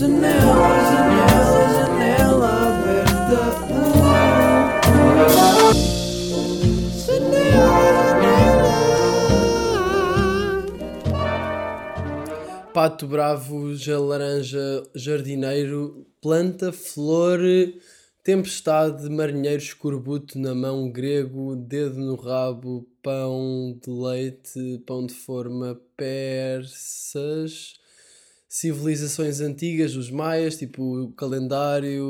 Janela, janela, janela aberta. Janela. Pato bravo, laranja, jardineiro, planta, flor, tempestade, marinheiro, escorbuto na mão, grego, dedo no rabo, pão de leite, pão de forma, persas civilizações antigas, os maias, tipo o calendário,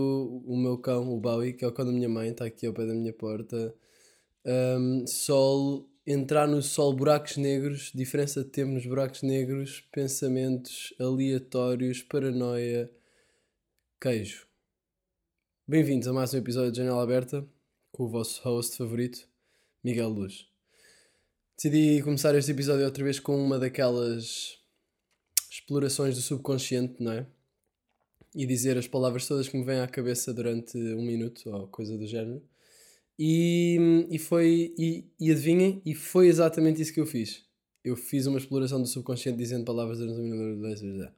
o meu cão, o Bowie, que é o cão da minha mãe, está aqui ao pé da minha porta. Um, sol, entrar no sol, buracos negros, diferença de tempo nos buracos negros, pensamentos aleatórios, paranoia, queijo. Bem-vindos a mais um episódio de Janela Aberta com o vosso host favorito, Miguel Luz. Decidi começar este episódio outra vez com uma daquelas explorações do subconsciente, não é? E dizer as palavras todas que me vêm à cabeça durante um minuto ou coisa do género. E, e foi, e, e adivinhem, e foi exatamente isso que eu fiz. Eu fiz uma exploração do subconsciente dizendo palavras durante um minuto.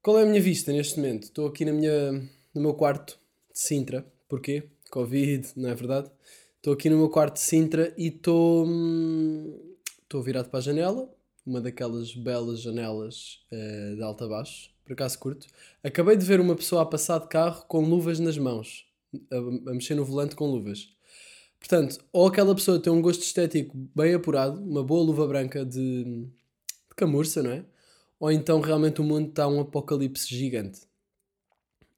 Qual é a minha vista neste momento? Estou aqui na minha, no meu quarto de Sintra. Porquê? Covid, não é verdade? Estou aqui no meu quarto de Sintra e estou, hum, estou virado para a janela uma daquelas belas janelas uh, de alta a baixo, por acaso curto. Acabei de ver uma pessoa a passar de carro com luvas nas mãos, a, a mexer no volante com luvas. Portanto, ou aquela pessoa tem um gosto estético bem apurado, uma boa luva branca de, de camurça, não é? Ou então realmente o mundo está um apocalipse gigante.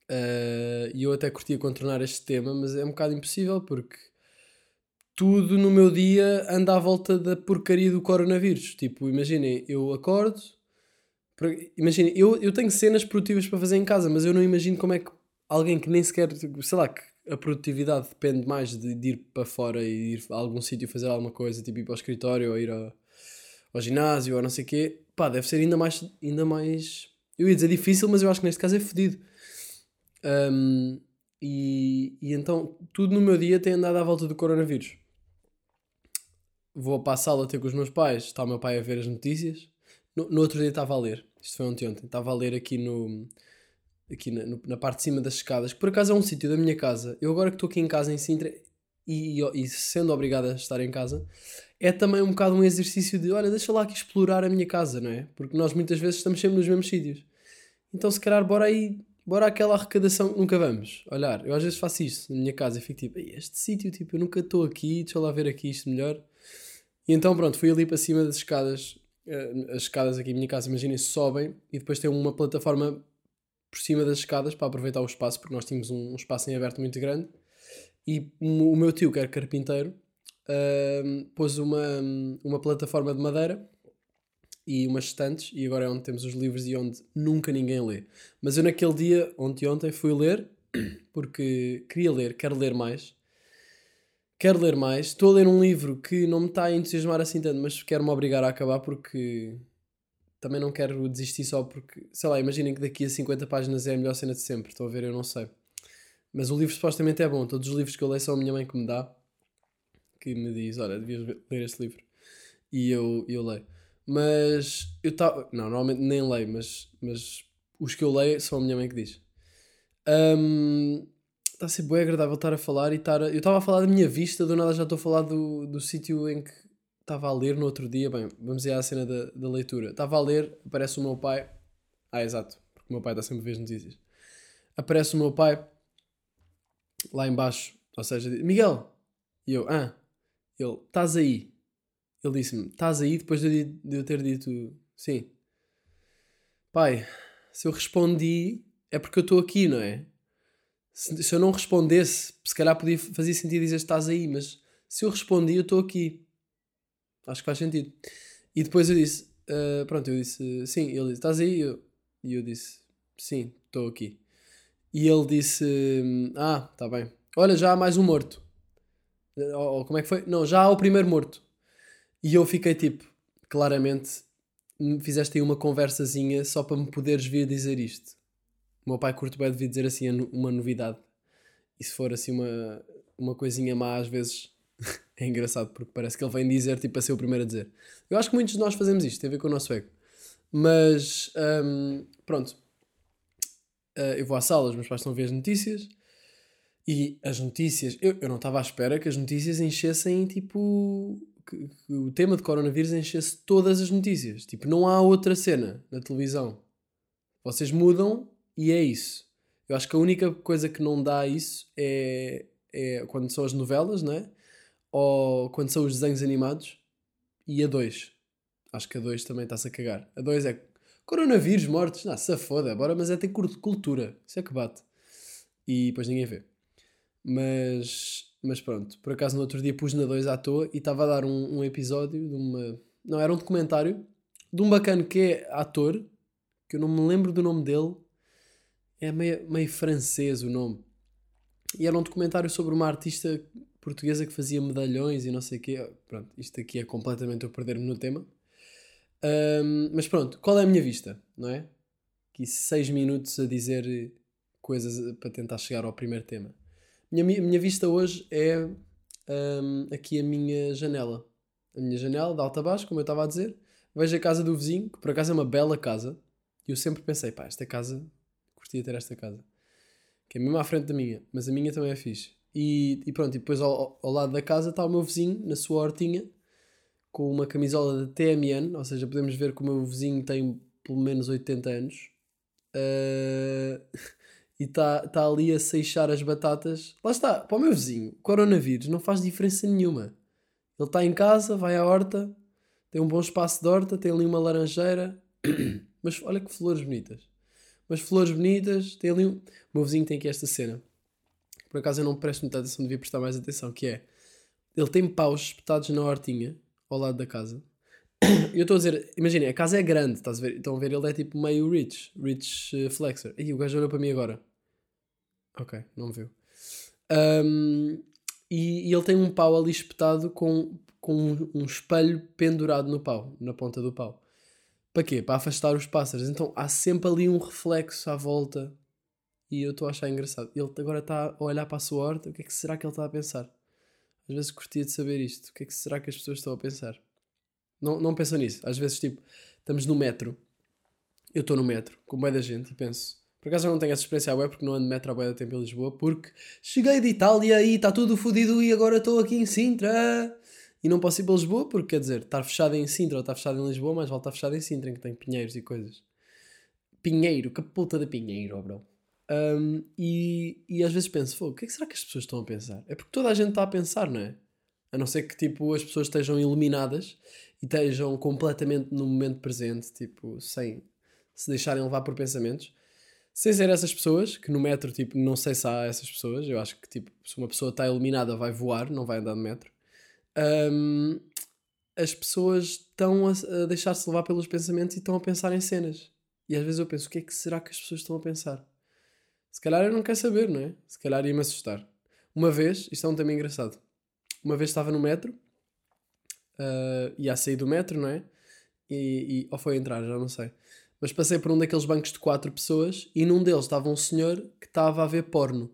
Eh, e uh, eu até curtia contornar este tema, mas é um bocado impossível porque tudo no meu dia anda à volta da porcaria do coronavírus. Tipo, imaginem, eu acordo. Imaginem, eu, eu tenho cenas produtivas para fazer em casa, mas eu não imagino como é que alguém que nem sequer. Sei lá, que a produtividade depende mais de, de ir para fora e ir a algum sítio fazer alguma coisa, tipo ir para o escritório ou ir ao, ao ginásio ou não sei o quê. Pá, deve ser ainda mais, ainda mais. Eu ia dizer difícil, mas eu acho que neste caso é fodido. Um, e, e então tudo no meu dia tem andado à volta do coronavírus vou a sala ter com os meus pais, está o meu pai a ver as notícias. No, no outro dia estava a ler, isto foi ontem, ontem, estava a ler aqui no aqui na, no, na parte de cima das escadas, que por acaso é um sítio da minha casa. Eu agora que estou aqui em casa em Sintra e, e, e, sendo obrigado a estar em casa, é também um bocado um exercício de olha, deixa lá aqui explorar a minha casa, não é? Porque nós muitas vezes estamos sempre nos mesmos sítios. Então se calhar bora aí, bora aquela arrecadação que nunca vamos. Olhar, eu às vezes faço isto na minha casa e fico tipo, este sítio, tipo, eu nunca estou aqui, deixa lá ver aqui isto melhor. E então pronto, fui ali para cima das escadas. Uh, as escadas aqui em minha casa, imaginem, sobem e depois tem uma plataforma por cima das escadas para aproveitar o espaço, porque nós tínhamos um, um espaço em aberto muito grande. E o meu tio, que era carpinteiro, uh, pôs uma, uma plataforma de madeira e umas estantes, e agora é onde temos os livros e onde nunca ninguém lê. Mas eu naquele dia, ontem ontem, fui ler, porque queria ler, quero ler mais, quero ler mais. Estou a ler um livro que não me está a entusiasmar assim tanto, mas quero-me obrigar a acabar porque também não quero desistir só porque, sei lá, imaginem que daqui a 50 páginas é a melhor cena de sempre. Estão a ver, eu não sei. Mas o livro supostamente é bom. Todos os livros que eu leio são a minha mãe que me dá, que me diz: Olha, devias ler este livro. E eu, eu leio. Mas eu estava. Não, normalmente nem leio, mas, mas os que eu leio são a minha mãe que diz. Um, está a ser bem agradável estar a falar e estar. A... Eu estava a falar da minha vista, do nada já estou a falar do, do sítio em que estava a ler no outro dia. Bem, vamos ir à cena da, da leitura. Estava a ler, aparece o meu pai. Ah, exato, porque o meu pai está sempre a ver as notícias. Aparece o meu pai lá embaixo, ou seja, Miguel. E eu, ah, ele, estás aí. Ele disse-me, estás aí depois de, de eu ter dito sim. Pai, se eu respondi é porque eu estou aqui, não é? Se, se eu não respondesse, se calhar podia fazer sentido dizer estás aí, mas se eu respondi, eu estou aqui. Acho que faz sentido. E depois eu disse, uh, pronto, eu disse sim. Ele disse, estás aí? Eu, e eu disse, sim, estou aqui. E ele disse, ah, está bem. Olha, já há mais um morto. Ou, ou, como é que foi? Não, já há o primeiro morto. E eu fiquei tipo, claramente, fizeste aí uma conversazinha só para me poderes vir dizer isto. O meu pai curto bem devia dizer assim uma novidade. E se for assim uma, uma coisinha má, às vezes é engraçado, porque parece que ele vem dizer tipo a ser o primeiro a dizer. Eu acho que muitos de nós fazemos isto, tem a ver com o nosso ego. Mas um, pronto. uh, eu vou à sala, os meus pais estão a ver as notícias e as notícias, eu, eu não estava à espera que as notícias enchessem tipo. Que, que o tema de coronavírus enchesse todas as notícias. Tipo, não há outra cena na televisão. Vocês mudam e é isso. Eu acho que a única coisa que não dá isso é, é quando são as novelas, não é? Ou quando são os desenhos animados. E a 2. Acho que a 2 também está-se a cagar. A 2 é coronavírus, mortes. Não, se foda, bora, mas é ter cultura. Isso é que bate. E depois ninguém vê. Mas, mas pronto, por acaso no outro dia pus na 2 à toa e estava a dar um, um episódio de uma. Não, era um documentário de um bacana que é ator, que eu não me lembro do nome dele, é meio, meio francês o nome. E era um documentário sobre uma artista portuguesa que fazia medalhões e não sei o quê. Pronto, isto aqui é completamente eu perder-me no tema. Um, mas pronto, qual é a minha vista, não é? Aqui seis minutos a dizer coisas para tentar chegar ao primeiro tema. Minha, minha vista hoje é um, aqui a minha janela. A minha janela, de alta a baixo, como eu estava a dizer. Vejo a casa do vizinho, que por acaso é uma bela casa. E eu sempre pensei, pá, esta casa, curtia ter esta casa. Que é mesmo à frente da minha, mas a minha também é fixe. E, e pronto, e depois ao, ao lado da casa está o meu vizinho, na sua hortinha, com uma camisola de TMN, ou seja, podemos ver que o meu vizinho tem pelo menos 80 anos. Uh, e está tá ali a seixar as batatas. Lá está, para o meu vizinho, coronavírus não faz diferença nenhuma. Ele está em casa, vai à horta, tem um bom espaço de horta, tem ali uma laranjeira. Mas olha que flores bonitas. Mas flores bonitas, tem ali um... O meu vizinho tem aqui esta cena. Por acaso eu não presto muita atenção, devia prestar mais atenção, que é... Ele tem paus espetados na hortinha, ao lado da casa. Eu estou a dizer, imaginem, a casa é grande, estás a ver? Estão a ver, ele é tipo meio rich, rich uh, flexor. E o gajo olhou para mim agora. Ok, não me viu. Um, e, e, ele tem um pau ali espetado com, com um, espelho pendurado no pau, na ponta do pau. Para quê? Para afastar os pássaros. Então há sempre ali um reflexo à volta. E eu estou a achar engraçado. Ele agora está a olhar para a sua horta. O que é que será que ele está a pensar? Às vezes curtia de saber isto. O que é que será que as pessoas estão a pensar? Não, não pensam nisso. Às vezes, tipo, estamos no metro. Eu estou no metro, com meio da gente, e penso: por acaso eu não tenho essa experiência web porque não ando metro a boia tempo em Lisboa, porque cheguei de Itália e está tudo fodido e agora estou aqui em Sintra. E não posso ir para Lisboa porque, quer dizer, estar fechado em Sintra ou estar fechado em Lisboa, mas vale estar fechado em Sintra, em que tem pinheiros e coisas. Pinheiro, que puta de pinheiro, bro. Um, e, e às vezes penso, o que, é que será que as pessoas estão a pensar? É porque toda a gente está a pensar, não é? A não ser que tipo, as pessoas estejam iluminadas e estejam completamente no momento presente, tipo, sem se deixarem levar por pensamentos sem ser essas pessoas, que no metro, tipo, não sei se há essas pessoas, eu acho que, tipo, se uma pessoa está iluminada vai voar, não vai andar no metro. Um, as pessoas estão a, a deixar-se levar pelos pensamentos e estão a pensar em cenas. E às vezes eu penso, o que é que será que as pessoas estão a pensar? Se calhar eu não quero saber, não é? Se calhar ia-me assustar. Uma vez, isto é um tema engraçado, uma vez estava no metro, uh, ia a sair do metro, não é? E, e, ou foi entrar, já não sei mas passei por um daqueles bancos de quatro pessoas e num deles estava um senhor que estava a ver porno.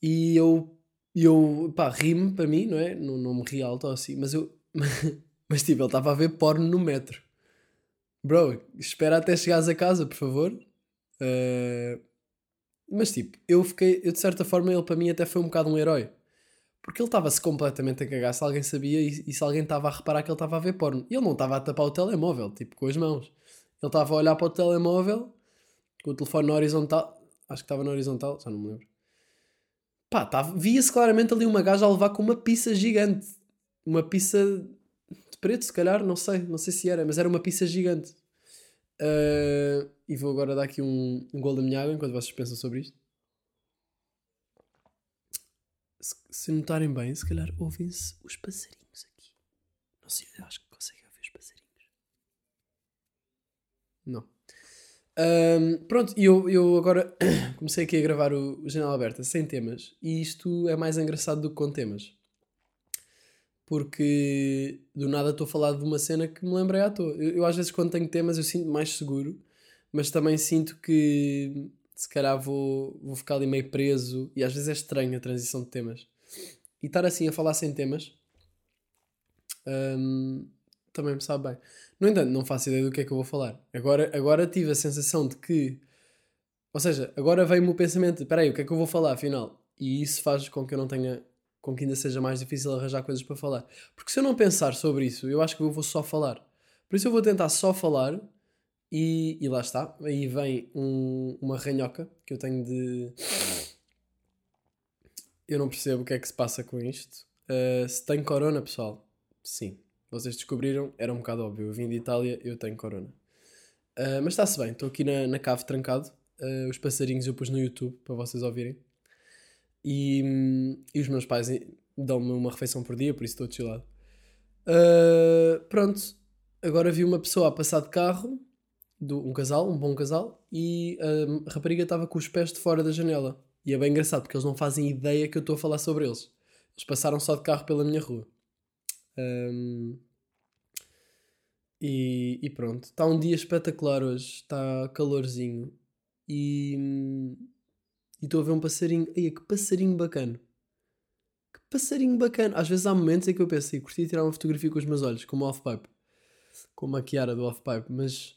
E eu, eu pá, ri-me para mim, não é? Não, não me ri alto assim, mas eu. mas tipo, ele estava a ver porno no metro. Bro, espera até chegares a casa, por favor. Uh, mas tipo, eu fiquei. Eu de certa forma, ele para mim até foi um bocado um herói. Porque ele estava-se completamente a cagar se alguém sabia e, e se alguém estava a reparar que ele estava a ver porno. E ele não estava a tapar o telemóvel, tipo, com as mãos. Ele estava a olhar para o telemóvel com o telefone na horizontal. Acho que estava na horizontal, já não me lembro. Pá, via-se claramente ali uma gaja a levar com uma pizza gigante. Uma pizza de preto, se calhar, não sei, não sei se era, mas era uma pizza gigante. Uh, e vou agora dar aqui um, um gol da minha água enquanto vocês pensam sobre isto. Se, se notarem bem, se calhar ouvem-se os passarinhos aqui. Não sei, acho que Não. Um, pronto, e eu, eu agora comecei aqui a gravar o, o Janela Aberta sem temas. E isto é mais engraçado do que com temas. Porque do nada estou a falar de uma cena que me lembrei à toa. Eu, eu às vezes quando tenho temas eu sinto mais seguro, mas também sinto que se calhar vou, vou ficar ali meio preso. E às vezes é estranho a transição de temas. E estar assim a falar sem temas um, também me sabe bem. No entanto, não faço ideia do que é que eu vou falar. Agora, agora tive a sensação de que Ou seja, agora vem-me o pensamento: espera aí, o que é que eu vou falar afinal? E isso faz com que eu não tenha. com que ainda seja mais difícil arranjar coisas para falar. Porque se eu não pensar sobre isso, eu acho que eu vou só falar. Por isso eu vou tentar só falar e, e lá está. Aí vem um, uma ranhoca que eu tenho de. Eu não percebo o que é que se passa com isto. Uh, se tenho corona, pessoal, sim. Vocês descobriram, era um bocado óbvio. Eu vim de Itália, eu tenho corona. Uh, mas está-se bem, estou aqui na, na cave trancado. Uh, os passarinhos eu pus no YouTube para vocês ouvirem. E, hum, e os meus pais dão-me uma refeição por dia, por isso estou chillado. Uh, pronto, agora vi uma pessoa a passar de carro, do, um casal, um bom casal, e a rapariga estava com os pés de fora da janela. E é bem engraçado porque eles não fazem ideia que eu estou a falar sobre eles. Eles passaram só de carro pela minha rua. Um, e, e, pronto, está um dia espetacular hoje, está calorzinho e estou a ver um passarinho. Ai, que passarinho bacana! Que passarinho bacana! Às vezes há momentos em que eu penso, curti tirar uma fotografia com os meus olhos, como off-pipe, como a Kiara do off-pipe, mas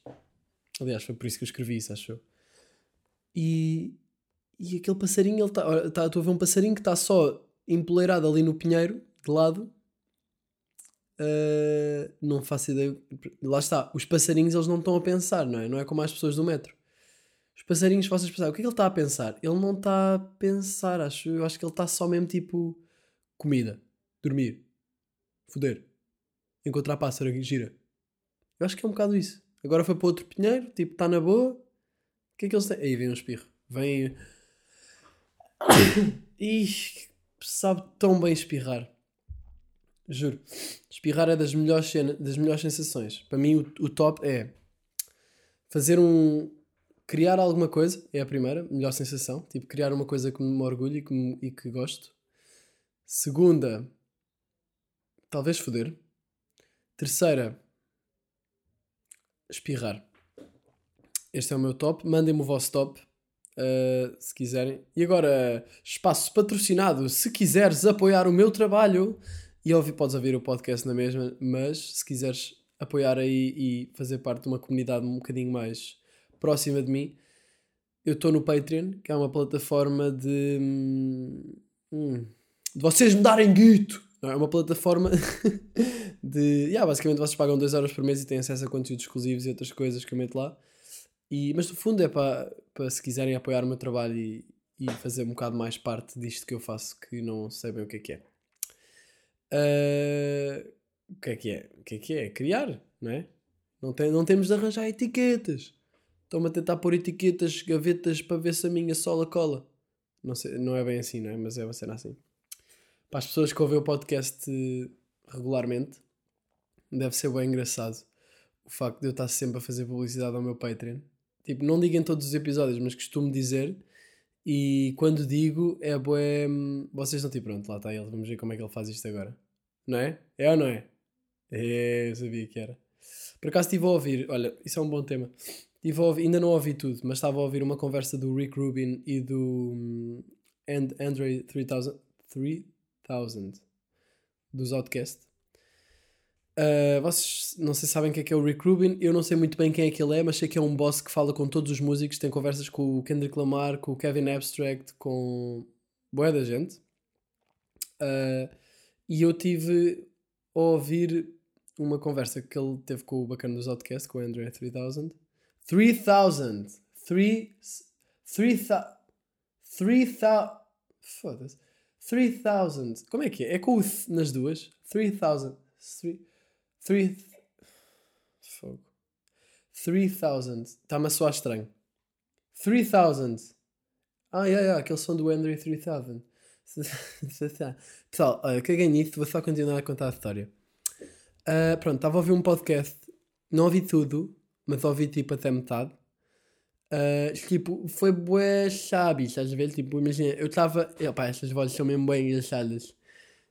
aliás, foi por isso que eu escrevi isso, acho eu. E, e aquele passarinho, ele está. Tá, estou a ver um passarinho que está só empoleirado ali no pinheiro, de lado. Uh, não faço ideia. Lá está, os passarinhos eles não estão a pensar, não é? Não é como as pessoas do metro. Os passarinhos, vocês pensar, o que é que ele está a pensar? Ele não está a pensar, acho. Eu acho que ele está só mesmo tipo comida, dormir, foder, encontrar pássaro, gira. Eu acho que é um bocado isso. Agora foi para outro pinheiro, tipo, está na boa. O que é que eles têm? Aí vem um espirro. Vem. Ih, sabe tão bem espirrar. Juro. Espirrar é das melhores, das melhores sensações. Para mim, o, o top é fazer um. Criar alguma coisa, é a primeira, melhor sensação. Tipo, criar uma coisa que me orgulho e que, me, e que gosto. Segunda, talvez foder. Terceira, espirrar. Este é o meu top. Mandem-me o vosso top. Uh, se quiserem. E agora, espaço patrocinado. Se quiseres apoiar o meu trabalho, e ouvir, podes ouvir o podcast na mesma, mas se quiseres apoiar aí e fazer parte de uma comunidade um bocadinho mais próxima de mim, eu estou no Patreon, que é uma plataforma de, hum, de vocês me darem guito. É uma plataforma de. Yeah, basicamente vocês pagam 2 euros por mês e têm acesso a conteúdos exclusivos e outras coisas que eu meto lá. E, mas no fundo é para, para se quiserem apoiar o meu trabalho e, e fazer um bocado mais parte disto que eu faço, que não sabem o que é que é. Uh, o que é que é? O que é que é? Criar, não é? Não, tem, não temos de arranjar etiquetas. Estão-me a tentar pôr etiquetas, gavetas para ver se a minha sola cola. Não, sei, não é bem assim, não é? Mas é uma cena assim. Para as pessoas que ouvem o podcast regularmente, deve ser bem engraçado o facto de eu estar sempre a fazer publicidade ao meu Patreon Tipo, não digo em todos os episódios, mas costumo dizer. E quando digo, é boé. Vocês estão tipo, pronto, lá está ele, vamos ver como é que ele faz isto agora. Não é? É ou não é? É, eu sabia que era. Por acaso estive a ouvir, olha, isso é um bom tema. Estive a ouvir, ainda não ouvi tudo, mas estava a ouvir uma conversa do Rick Rubin e do um, And, Andre 3000, 3000 dos Outcast. Uh, vocês não sei se sabem quem é, que é o Rick Rubin, eu não sei muito bem quem é que ele é, mas sei que é um boss que fala com todos os músicos, tem conversas com o Kendrick Lamar, com o Kevin Abstract, com boa da gente. Uh, e eu tive a ouvir uma conversa que ele teve com o bacana dos Outcast, com o André 3000. 3000! 3000! 3000! Foda-se. 3000! Como é que é? É com o th nas duas? 3000. 3000. Three. Fogo. 3000. Está-me a soar estranho. 3000. Ah, yeah, yeah, aquele som do Andrew 3000. Pessoal, olha, caguei nisso, vou só continuar a contar a história. Uh, pronto, estava a ouvir um podcast, não ouvi tudo, mas ouvi tipo até metade. Uh, tipo, foi bué sabe, estás a ver? Tipo, imagina, eu estava. Opá, estas vozes são mesmo bem engraçadas.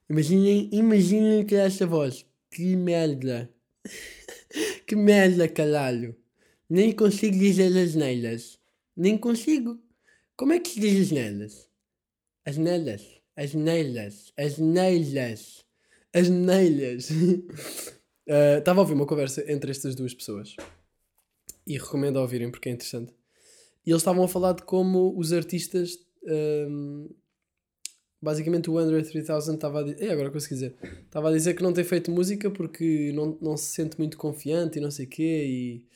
Imaginem, imaginem que é esta voz. Que merda. que merda, caralho. Nem consigo dizer as neiras. Nem consigo. Como é que se diz as neiras? As neiras. As neiras. As neiras. As. Estava uh, a ouvir uma conversa entre estas duas pessoas. E recomendo ouvirem porque é interessante. E eles estavam a falar de como os artistas. Um, basicamente o Android 3000 estava a dizer. agora consegui dizer. Estava a dizer que não tem feito música porque não, não se sente muito confiante e não sei quê. E.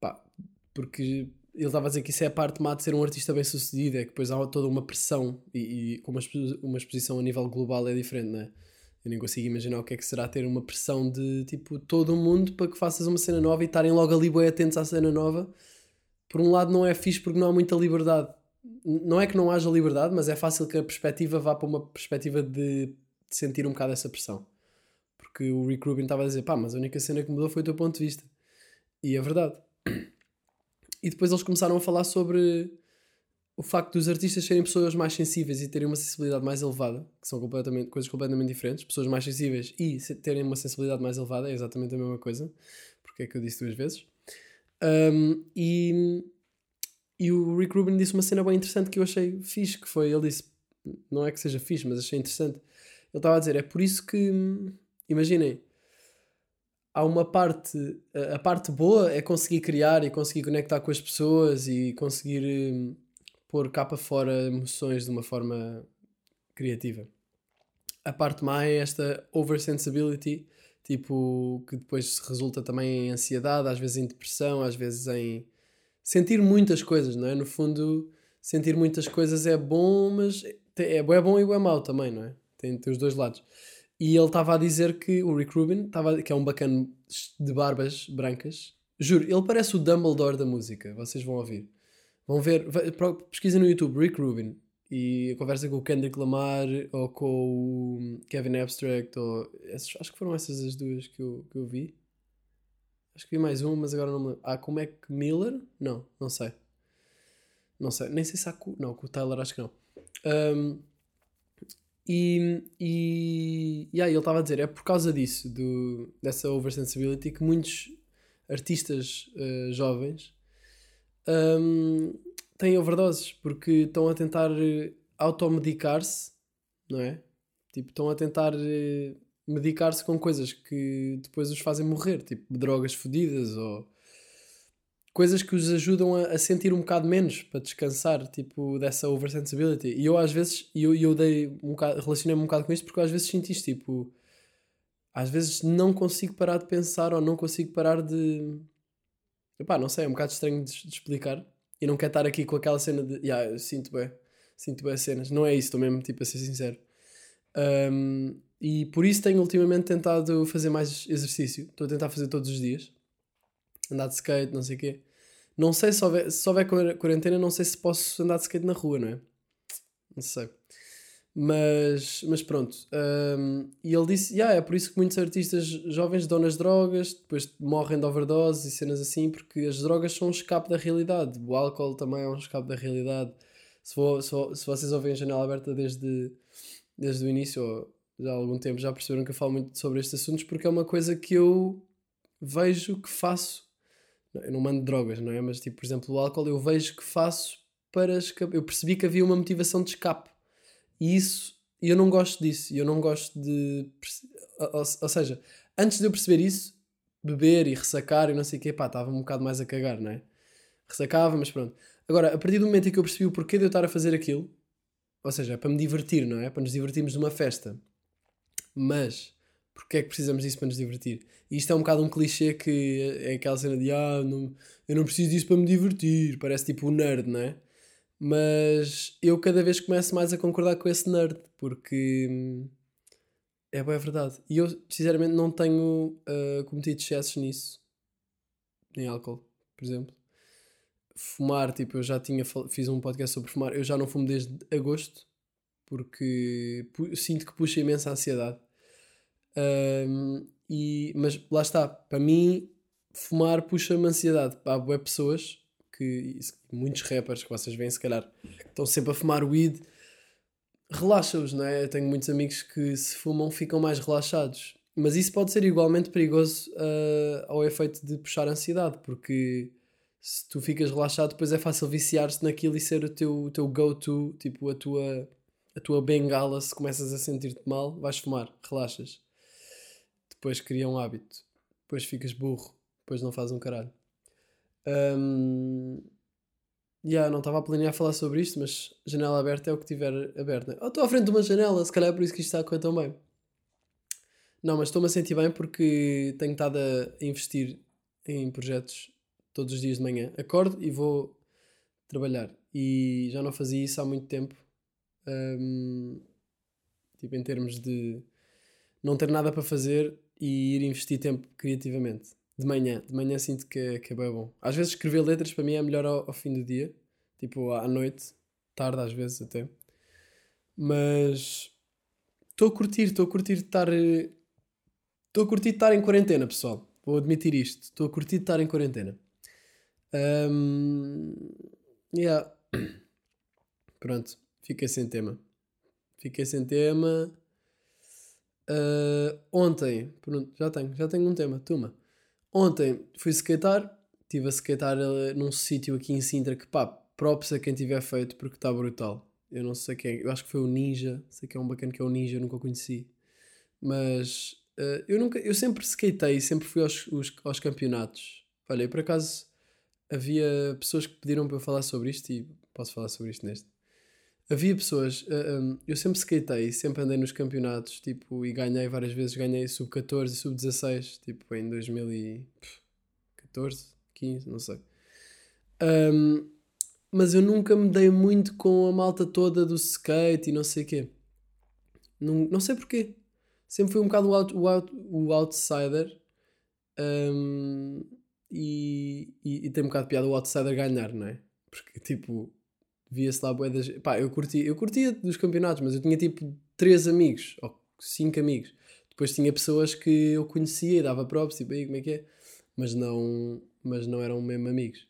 pá, porque ele estava a dizer que isso é a parte má de ser um artista bem sucedido, é que depois há toda uma pressão e, e como uma exposição a nível global é diferente, não é? Eu nem consigo imaginar o que é que será ter uma pressão de tipo todo o mundo para que faças uma cena nova e estarem logo ali bem atentos à cena nova. Por um lado, não é fixe porque não há muita liberdade. Não é que não haja liberdade, mas é fácil que a perspectiva vá para uma perspectiva de, sentir um bocado essa pressão. Porque o Rick Rubin estava a dizer, pá, mas a única cena que mudou foi o teu ponto de vista. E é verdade. E depois eles começaram a falar sobre o facto dos artistas serem pessoas mais sensíveis e terem uma sensibilidade mais elevada, que são completamente, coisas completamente diferentes. Pessoas mais sensíveis e terem uma sensibilidade mais elevada é exatamente a mesma coisa, porque é que eu disse duas vezes. Um, e, e o Rick Rubin disse uma cena bem interessante que eu achei fixe, que foi, ele disse, não é que seja fixe, mas achei interessante. Ele estava a dizer, é por isso que, imaginem, há uma parte, a parte boa é conseguir criar e conseguir conectar com as pessoas e conseguir hum, pôr cá para fora emoções de uma forma criativa. A parte má é esta oversensibility, tipo, que depois resulta também em ansiedade, às vezes em depressão, às vezes em sentir muitas coisas, não é? No fundo, sentir muitas coisas é bom, mas é, é bom e é mau também, não é? Tem, tem os dois lados. E ele estava a dizer que o Rick Rubin, tava, que é um bacana de barbas brancas, juro, ele parece o Dumbledore da música, vocês vão ouvir. Vão ver, pesquisem no YouTube Rick Rubin e a conversa com o Kendrick Lamar ou com o Kevin Abstract, ou, acho que foram essas as duas que eu, que eu vi. Acho que vi mais uma, mas agora não me lembro. Ah, com o Mac Miller? Não, não sei. Não sei, nem sei se há com. Não, com o Tyler acho que não. Um, e, e, e aí ele estava a dizer, é por causa disso, do, dessa oversensibility, que muitos artistas uh, jovens um, têm overdoses porque estão a tentar eh, automedicar-se, não é? Tipo, estão a tentar uh, medicar-se com coisas que depois os fazem morrer, tipo drogas fodidas ou coisas que os ajudam a, a, sentir um bocado menos para descansar, tipo, dessa oversensibility. E eu às vezes, eu, eu dei um bocado, relacionei-me um bocado com isto porque eu às vezes senti isto, tipo, às vezes não consigo parar de pensar ou não consigo parar de Epá, não sei, é um bocado estranho de, de, explicar. E não quero estar aqui com aquela cena de. Yeah, eu sinto bem. Sinto bem cenas. Não é isso, estou mesmo tipo a ser sincero. Um, e por isso tenho ultimamente tentado fazer mais exercício. Estou a tentar fazer todos os dias. Andar de skate, não sei o quê. Não sei se houver, se houver quarentena, não sei se posso andar de skate na rua, não é? Não sei. Mas, mas pronto. Um, e ele disse: yeah, é por isso que muitos artistas jovens dão nas drogas, depois morrem de overdose e cenas assim, porque as drogas são um escape da realidade. O álcool também é um escape da realidade. Se, se, se vocês ouvem a janela aberta desde, desde o início, ou já há algum tempo, já perceberam que eu falo muito sobre estes assuntos, porque é uma coisa que eu vejo que faço. Eu não mando drogas, não é? Mas, tipo, por exemplo, o álcool eu vejo que faço para escape. Eu percebi que havia uma motivação de escape e isso, eu não gosto disso. Eu não gosto de. Ou, seja, antes de eu perceber isso, beber e ressacar e não sei o quê, pá, estava um bocado mais a cagar, não é? Ressacava, mas pronto. Agora, a partir do momento em que eu percebi o porquê de eu estar a fazer aquilo, ou seja, é para me divertir, não é? Para nos divertirmos numa festa. Mas, porquê é que precisamos disso para nos divertir? E isto é um bocado um clichê que é aquela cena de ah, não, eu não preciso disso para me divertir. Parece tipo um nerd, não é? Mas eu cada vez começo mais a concordar com esse nerd, porque hum, é boa verdade. E eu, sinceramente, não tenho uh, cometido excessos nisso, em álcool, por exemplo. Fumar, tipo, eu já tinha fiz um podcast sobre fumar, eu já não fumo desde agosto, porque sinto que puxa imensa ansiedade. Um, e, mas lá está, para mim, fumar puxa-me ansiedade. Há boas pessoas que muitos rappers que vocês veem, se calhar, estão sempre a fumar weed, relaxa-os, não é? Eu tenho muitos amigos que se fumam ficam mais relaxados. Mas isso pode ser igualmente perigoso uh, ao efeito de puxar ansiedade, porque se tu ficas relaxado, depois é fácil viciar-se naquilo e ser o teu, o teu go-to, tipo a tua, a tua bengala. Se começas a sentir-te mal, vais fumar, relaxas. Depois cria um hábito, depois ficas burro, depois não fazes um caralho. Um, yeah, não estava a planear falar sobre isto, mas janela aberta é o que tiver aberta. Oh, estou à frente de uma janela, se calhar é por isso que isto está a correr tão bem. Não, mas estou-me a sentir bem porque tenho estado a investir em projetos todos os dias de manhã. Acordo e vou trabalhar. E já não fazia isso há muito tempo. Um, tipo, em termos de não ter nada para fazer e ir investir tempo criativamente. De manhã. De manhã sinto que que é bem bom. Às vezes escrever letras para mim é melhor ao, ao fim do dia. Tipo, à noite. Tarde às vezes até. Mas estou a curtir, estou a curtir estar. Estou a curtir estar em quarentena, pessoal. Vou admitir isto. Estou a curtir estar em quarentena. Um, yeah. Pronto, fiquei sem tema. Fiquei sem tema. Uh, ontem, pronto, já tenho, já tenho um tema, toma. Ontem fui skatear, estive a skatear uh, num sítio aqui em Sintra que pá, props a quem tiver feito porque está brutal. Eu não sei quem, eu acho que foi o Ninja, sei que é um bacana que é o Ninja, nunca o conheci. Mas uh, eu nunca, eu sempre skatei, sempre fui aos, os, aos campeonatos. Olha, por acaso havia pessoas que pediram para eu falar sobre isto e posso falar sobre isto neste. Havia pessoas, uh, eh, um, eu sempre skatei, sempre andei nos campeonatos, tipo, e ganhei várias vezes, ganhei sub-14 e sub-16, tipo, em 2014, 15, não sei. Um, mas eu nunca me dei muito com a malta toda do skate e não sei quê. Não, não sei porquê. Sempre fui um bocado o, out, o, out, o outsider. Um, e, e, e, tem um bocado de piada o outsider ganhar, não é? Porque tipo, via-se lá boedas. Pá, eu, curti, eu curtia dos campeonatos, mas eu tinha tipo três amigos, ou cinco amigos. Depois tinha pessoas que eu conhecia e dava props, tipo, aí como é que é? Mas não, mas não eram mesmo amigos.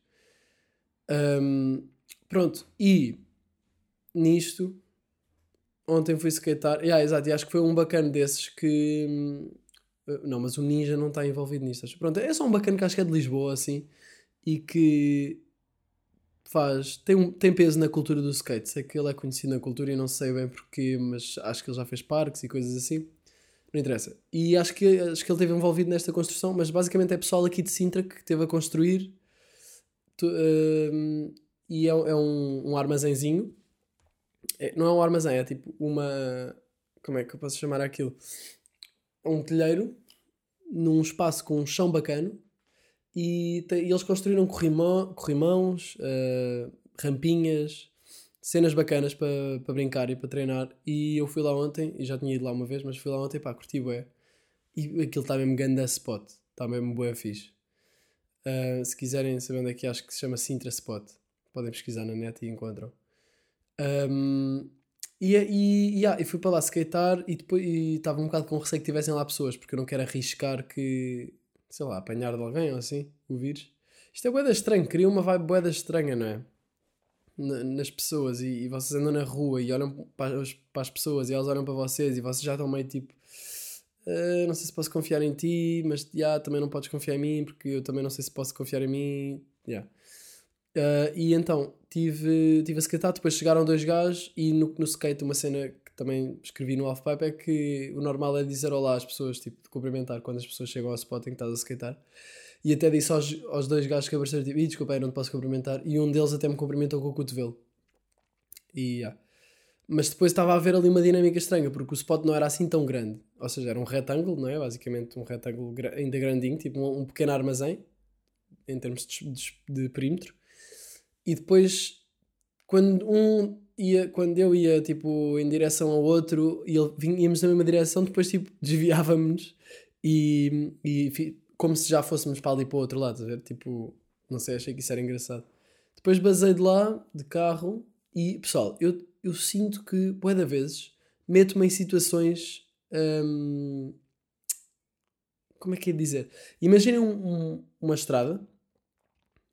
Um, pronto, e nisto, ontem fui skatear. Yeah, exato, e acho que foi um bacana desses que. Hum, não, mas o Ninja não está envolvido nisto. Pronto, é só um bacana que acho que é de Lisboa, assim, e que faz. Tem, tem peso na cultura do skate. Sei que ele é conhecido na cultura e não sei bem porquê, mas acho que ele já fez parques e coisas assim. Não interessa. E acho que, acho que ele esteve envolvido nesta construção, mas basicamente é pessoal aqui de Sintra que esteve a construir. Tu, uh, e é, é um, um armazenzinho. É, não é um armazém, é tipo uma. Como é que eu posso chamar aquilo? Um telheiro num espaço com um chão bacana e, e eles construíram corrimão, corrimãos, uh, rampinhas, cenas bacanas para pa brincar e para treinar. E eu fui lá ontem, e já tinha ido lá uma vez, mas fui lá ontem, pá, curti bué. E aquilo está mesmo ganda spot, está mesmo bué fixe. Uh, se quiserem saber onde é que acho que se chama Sintra Spot, podem pesquisar na net e encontram. Um, e, e, yeah, e fui para lá skatear e depois estava um bocado com receio que tivessem lá pessoas, porque eu não quero arriscar que sei lá, apanhar de alguém ou assim, o vírus. Isto é boeda estranho, cria uma vibe boeda estranha, não é? nas pessoas e, e, vocês andam na rua e olham para as, para as, pessoas e elas olham para vocês e vocês já estão meio tipo uh, não sei se posso confiar em ti mas yeah, também não podes confiar em mim porque eu também não sei se posso confiar em mim yeah. Uh, e então tive, tive a skatear, depois chegaram dois gajos e no, no skate uma cena também escrevi no halfpipe é que o normal é dizer olá às pessoas, tipo, de cumprimentar quando as pessoas chegam ao spot em que estás a skatear. E até disse aos, aos dois gajos que apareceram, tipo, desculpa, eu não te posso cumprimentar. E um deles até me cumprimentou com o cotovelo. E, yeah. Mas depois estava a haver ali uma dinâmica estranha, porque o spot não era assim tão grande. Ou seja, era um retângulo, não é? Basicamente um retângulo ainda grandinho, tipo um, um pequeno armazém, em termos de, de, de perímetro. E depois, quando um ia, quando eu ia tipo em direção ao outro e ele, íamos na mesma direção, depois tipo desviávamos e, e como se já fôssemos para ali para o outro lado, ver? tipo, não sei, achei que isso era engraçado. Depois basei de lá, de carro, e pessoal, eu, eu sinto que, boa da vezes, meto-me em situações. Hum, como é que é dizer? Imaginem um, um, uma estrada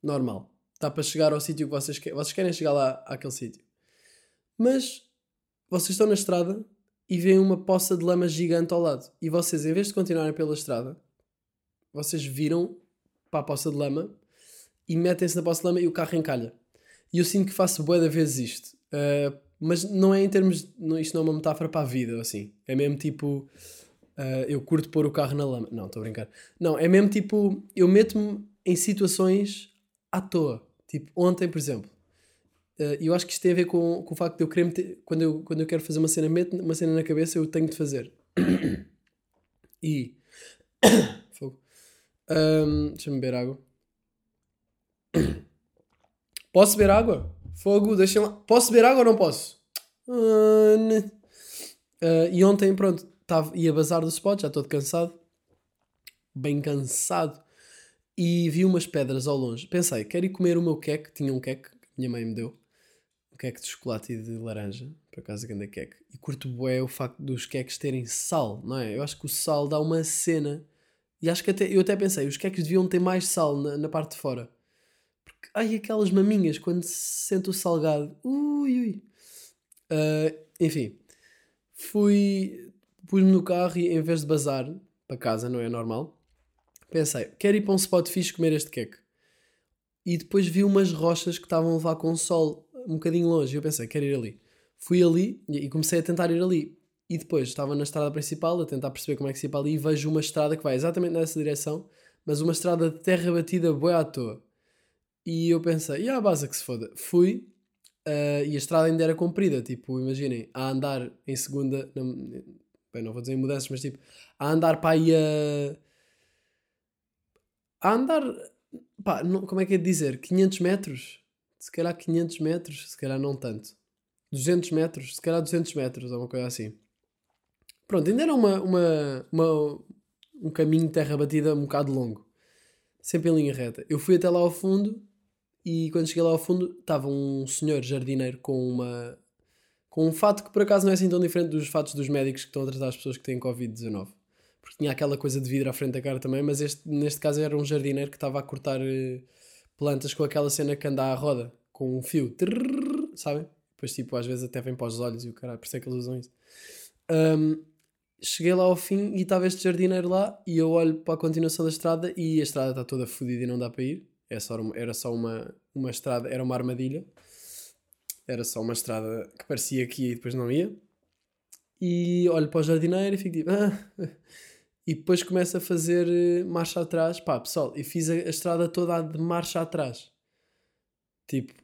normal. Está para chegar ao sítio que vocês querem. Vocês querem chegar lá àquele sítio. Mas vocês estão na estrada e veem uma poça de lama gigante ao lado. E vocês, em vez de continuarem pela estrada, vocês viram para a poça de lama e metem-se na poça de lama e o carro encalha. E eu sinto que faço boa da vez isto. Uh, mas não é em termos. Não, isto não é uma metáfora para a vida, assim. É mesmo tipo. Uh, eu curto pôr o carro na lama. Não, estou a brincar. Não, é mesmo tipo. Eu meto-me em situações à toa. Tipo, ontem, por exemplo, e eu acho que isto tem a ver com, com o facto de eu querer meter, quando eu, quando eu quero fazer uma cena, meto uma cena na cabeça, eu tenho de fazer. e. Fogo. Um, Deixa-me beber água. Posso beber água? Fogo, deixa lá. Posso beber água ou não posso? Uh, e ontem, pronto, tava, ia bazar do spot, já estou cansado. Bem cansado. E vi umas pedras ao longe. Pensei, quero ir comer o meu queque. Tinha um queque, minha mãe me deu. Queque de chocolate e de laranja. Por acaso, grande queque. E curto bué o facto dos queques terem sal, não é? Eu acho que o sal dá uma cena. E acho que até, eu até pensei, os queques deviam ter mais sal na, na parte de fora. Porque, ai, aquelas maminhas, quando se sente o salgado. Ui, ui. Uh, enfim, fui, pus-me no carro e em vez de bazar para casa, não é normal, pensei, quero ir para um spot fixe comer este cake. E depois vi umas rochas que estavam a levar com o sol um bocadinho longe. E eu pensei, quero ir ali. Fui ali e comecei a tentar ir ali. E depois estava na estrada principal a tentar perceber como é que se ia para ali e vejo uma estrada que vai exatamente nessa direção, mas uma estrada de terra batida boa à toa. E eu pensei, e a base que se foda. Fui uh, e a estrada ainda era comprida, tipo, imaginem, a andar em segunda, não, bem, não vou dizer em mudanças, mas tipo, a andar para aí a. a andar, pá, não, como é que é de dizer? 500 metros? Se calhar 500 metros, se calhar não tanto. 200 metros, se calhar 200 metros, ou uma coisa assim. Pronto, ainda era uma, uma, uma, um caminho de terra batida um bocado longo. Sempre em linha reta. Eu fui até lá ao fundo e quando cheguei lá ao fundo estava um senhor jardineiro com uma com um fato que por acaso não é assim tão diferente dos fatos dos médicos que estão a tratar as pessoas que têm Covid-19. Porque tinha aquela coisa de vidro à frente da cara também, mas este, neste caso era um jardineiro que estava a cortar uh, plantas com aquela cena que anda à roda, com um fio, sabem? Depois, tipo, às vezes até vem para os olhos e o caralho, por isso é que eles usam isso. Um, cheguei lá ao fim e estava este jardineiro lá e eu olho para a continuação da estrada e a estrada está toda fodida e não dá para ir. É só era só uma, uma estrada, era uma armadilha. Era só uma estrada que parecia que ia e depois não ia. E olho para o jardineiro e fico tipo. Ah. E depois começo a fazer eh, marcha atrás. Pá, pessoal, e fiz a, a estrada toda de marcha atrás. Tipo.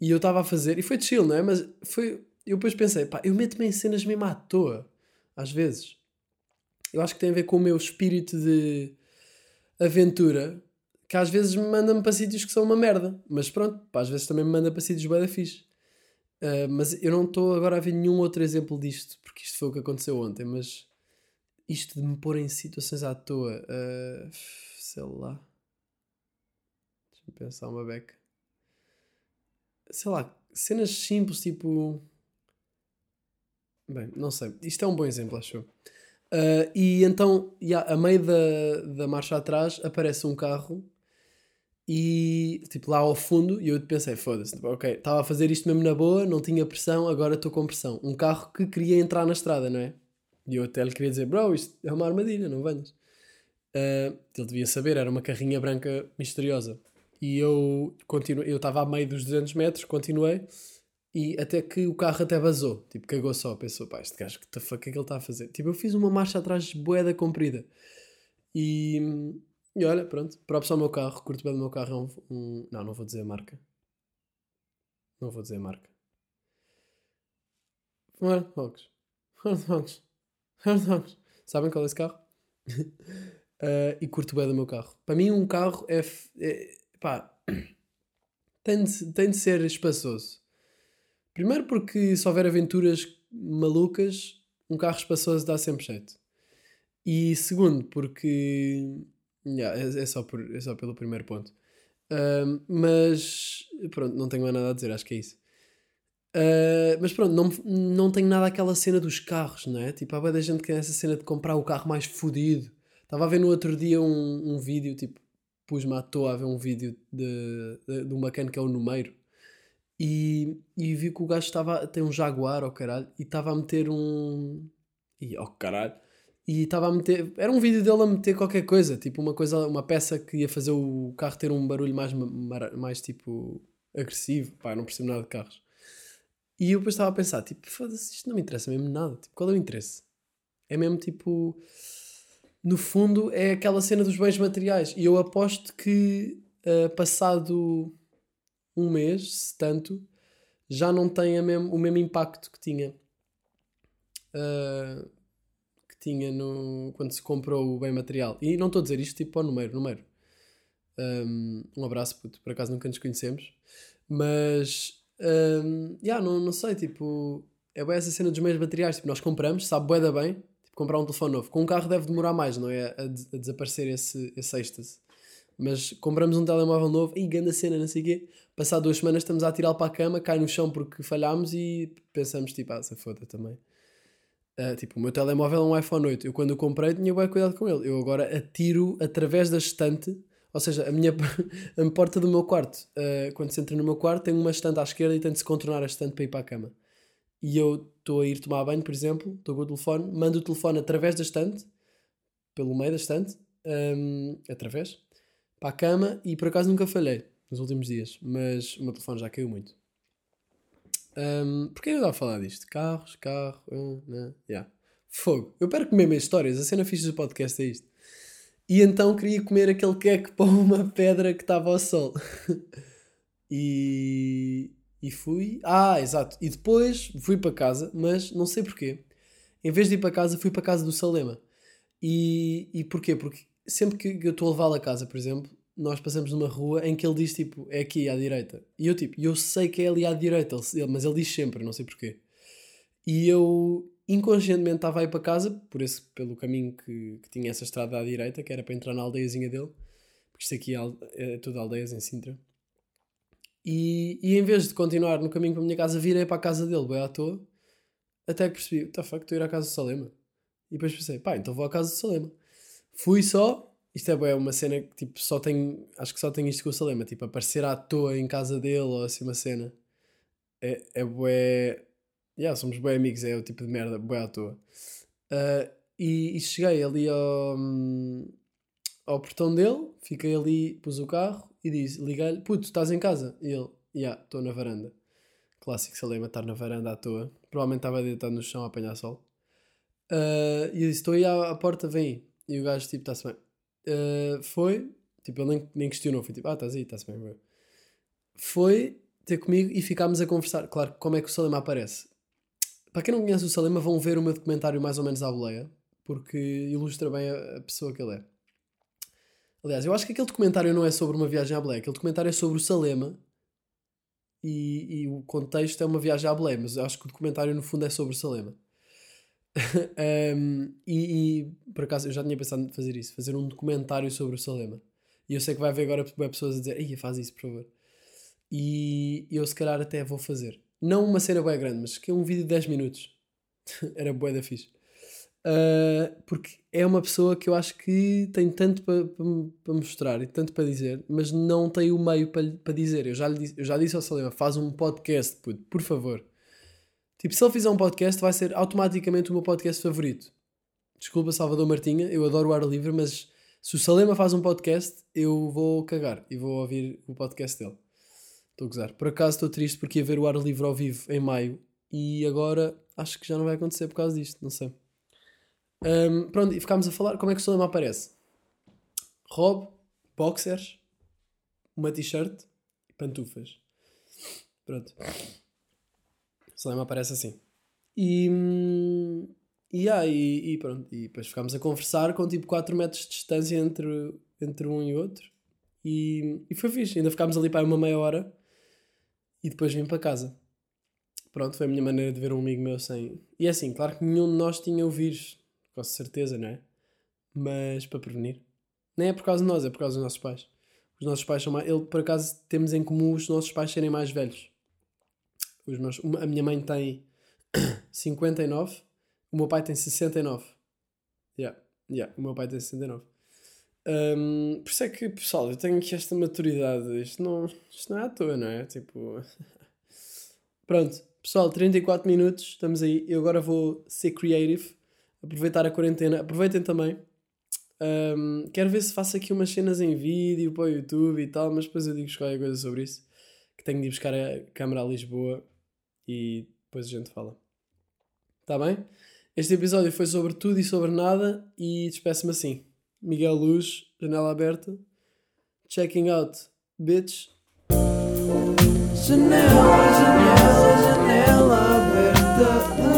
E eu estava a fazer. E foi chill, não é? Mas foi. Eu depois pensei, pá, eu meto-me em cenas mesmo à toa. Às vezes. Eu acho que tem a ver com o meu espírito de aventura que às vezes manda-me para sítios que são uma merda. Mas pronto, pá, às vezes também me manda para sítios bem fixe. Uh, mas eu não estou agora a ver nenhum outro exemplo disto, porque isto foi o que aconteceu ontem. Mas isto de me pôr em situações à toa, uh, sei lá. Deixa-me pensar uma beca. Sei lá, cenas simples tipo. Bem, não sei. Isto é um bom exemplo, acho eu. Uh, e então, yeah, a meio da, da marcha atrás, aparece um carro e tipo lá ao fundo, e eu pensei, foda-se, tipo, ok, estava a fazer isto mesmo na boa, não tinha pressão, agora estou com pressão. Um carro que queria entrar na estrada, não é? E eu até lhe queria dizer, bro, isto é uma armadilha, não venhas. Uh, ele devia saber, era uma carrinha branca misteriosa. E eu continuei, eu estava a meio dos 200 metros, continuei, e até que o carro até vazou, tipo, cagou só, pensou, pá, este gajo, que the fuck é que ele está a fazer? Tipo, eu fiz uma marcha atrás boeda comprida. E e olha, pronto, props ao meu carro, curto bem do meu carro, é um, um, Não, não vou dizer a marca. Não vou dizer a marca. Ford Fox. Fox. Sabem qual é esse carro? uh, e curto bem do meu carro. Para mim, um carro é. é pá. Tem de, tem de ser espaçoso. Primeiro, porque se houver aventuras malucas, um carro espaçoso dá sempre jeito. E segundo, porque Yeah, é, é, só por, é só pelo primeiro ponto. Uh, mas pronto, não tenho mais nada a dizer, acho que é isso. Uh, mas pronto, não, não tenho nada aquela cena dos carros, não é? Tipo, há da gente que tem essa cena de comprar o carro mais fodido. Estava a ver no outro dia um, um vídeo, tipo, pus-me à toa a ver um vídeo de, de, de um bacana que é o Numeiro. E, e vi que o gajo estava. tem um Jaguar, ao caralho, e estava a meter um. E, oh caralho e estava a meter. Era um vídeo dele a meter qualquer coisa, tipo uma coisa, uma peça que ia fazer o carro ter um barulho mais, mais tipo agressivo. Pá, não percebo nada de carros. E eu depois estava a pensar, tipo, foda-se, isto não me interessa mesmo nada. Tipo, qual é o interesse? É mesmo tipo. No fundo, é aquela cena dos bens materiais. E eu aposto que, uh, passado um mês, se tanto, já não tem mesmo, o mesmo impacto que tinha. Uh, que tinha no, quando se comprou o bem material. E não estou a dizer isto tipo ao número, número. Um, um abraço, puto, por acaso nunca nos conhecemos. Mas, um, yeah, não, não sei, tipo, é bem essa cena dos meios materiais. Tipo, nós compramos, sabe bué da bem, tipo, comprar um telefone novo. Com um carro deve demorar mais, não é? A, a desaparecer esse, esse êxtase. Mas compramos um telemóvel novo, e grande cena, não sei o quê. Passar duas semanas estamos a tirá-lo para a cama, cai no chão porque falhámos e pensamos, tipo, ah, se foda também. Uh, tipo, o meu telemóvel é um iPhone 8. Eu quando o comprei tinha bem cuidado com ele. Eu agora atiro através da estante, ou seja, a minha a porta do meu quarto. Uh, quando se entra no meu quarto tem uma estante à esquerda e tem de se contornar a estante para ir para a cama. E eu estou a ir tomar banho, por exemplo, estou com o telefone, mando o telefone através da estante, pelo meio da estante, um, através, para a cama e por acaso nunca falhei nos últimos dias, mas o meu telefone já caiu muito. Um, Porquê eu estava a falar disto? Carros, carro, uh, né? yeah. fogo. Eu perco mesmo as histórias, a cena fixe do podcast é isto. E então queria comer aquele queque para uma pedra que estava ao sol. e, e fui. Ah, exato. E depois fui para casa, mas não sei porquê. Em vez de ir para casa, fui para casa do Salema. E, e porquê? Porque sempre que eu estou a levá-lo a casa, por exemplo, nós passamos numa rua em que ele diz tipo, é aqui à direita. E eu tipo, eu sei que é ali à direita, mas ele diz sempre, não sei porquê. E eu inconscientemente estava a ir para casa, por esse, pelo caminho que, que tinha essa estrada à direita, que era para entrar na aldeiazinha dele, porque isto aqui é, é tudo aldeias em Sintra. E, e em vez de continuar no caminho para a minha casa, virei para a casa dele, bem à toa, até que percebi, what the fuck, estou a ir à casa do Salema. E depois pensei, pá, então vou à casa do Salema. Fui só, isto é bué, uma cena que tipo, só tem. Acho que só tem isto com o Salema, tipo, aparecer à toa em casa dele ou assim uma cena. É, é bué. Yeah, somos bué amigos, é o tipo de merda, bué à toa. Uh, e, e, cheguei ali ao, ao portão dele, fiquei ali, pus o carro e disse: liguei-lhe, puto, estás em casa? E ele, já, yeah, estou na varanda. Clássico Salema estar na varanda à toa. Provavelmente estava deitado no chão a apanhar sol. Uh, e eu disse: estou aí à, à porta, vem. E o gajo, tipo, está-se bem uh, foi, tipo, ele nem, nem questionou, foi tipo, ah, estás aí, está-se bem, bem. Foi ter comigo e ficámos a conversar. Claro, como é que o Salema aparece? Para quem não conhece o Salema, vão ver o meu documentário mais ou menos à boleia, porque ilustra bem a, a pessoa que ele é. Aliás, eu acho que aquele documentário não é sobre uma viagem à boleia, aquele documentário é sobre o Salema e, e o contexto é uma viagem à boleia, mas eu acho que o documentário no fundo é sobre o Salema um, e, e, por acaso eu já tinha pensado em fazer isso, fazer um documentário sobre o Salema. E eu sei que vai haver agora pessoas a dizer, Ia, faz isso, por favor. E eu se calhar até vou fazer. Não uma cena bem grande, mas que é um vídeo de 10 minutos. Era bué da fixe. Uh, porque é uma pessoa que eu acho que tem tanto para pa, pa mostrar e tanto para dizer, mas não tem o meio para pa dizer. Eu já, disse, eu já disse ao Salema, faz um podcast, puto, por favor. Tipo, se ele fizer um podcast, vai ser automaticamente o meu podcast favorito. Desculpa, Salvador Martinha, eu adoro o ar livre, mas se o Salema faz um podcast, eu vou cagar e vou ouvir o podcast dele. Estou a gozar. Por acaso estou triste porque ia ver o ar livre ao vivo em maio e agora acho que já não vai acontecer por causa disto, não sei. Um, pronto, e ficámos a falar como é que o Salema aparece. Rob, boxers, uma t-shirt e pantufas. Pronto. Salema aparece assim. E, e, ah, e, e pronto, e depois ficámos a conversar com tipo 4 metros de distância entre, entre um e outro. E, e foi fixe, ainda ficámos ali para uma meia hora e depois vim para casa. Pronto, foi a minha maneira de ver um amigo meu sem. E é assim, claro que nenhum de nós tinha o vírus, com certeza, não é? Mas para prevenir. Nem é por causa de nós, é por causa dos nossos pais. Os nossos pais são mais. Ele, por acaso, temos em comum os nossos pais serem mais velhos. Os meus, a minha mãe tem 59, o meu pai tem 69. Yeah, yeah, o meu pai tem 69. Um, por isso é que, pessoal, eu tenho aqui esta maturidade. Isto não, isto não é à toa, não é? Tipo. Pronto, pessoal, 34 minutos, estamos aí. Eu agora vou ser creative, aproveitar a quarentena. Aproveitem também. Um, quero ver se faço aqui umas cenas em vídeo para o YouTube e tal, mas depois eu digo qualquer coisa sobre isso. Que tenho de ir buscar a câmera a Lisboa e depois a gente fala. Está bem? Este episódio foi sobre tudo e sobre nada e despeço-me assim. Miguel Luz, janela aberta. Checking out, bitch. Janela, janela, janela aberta.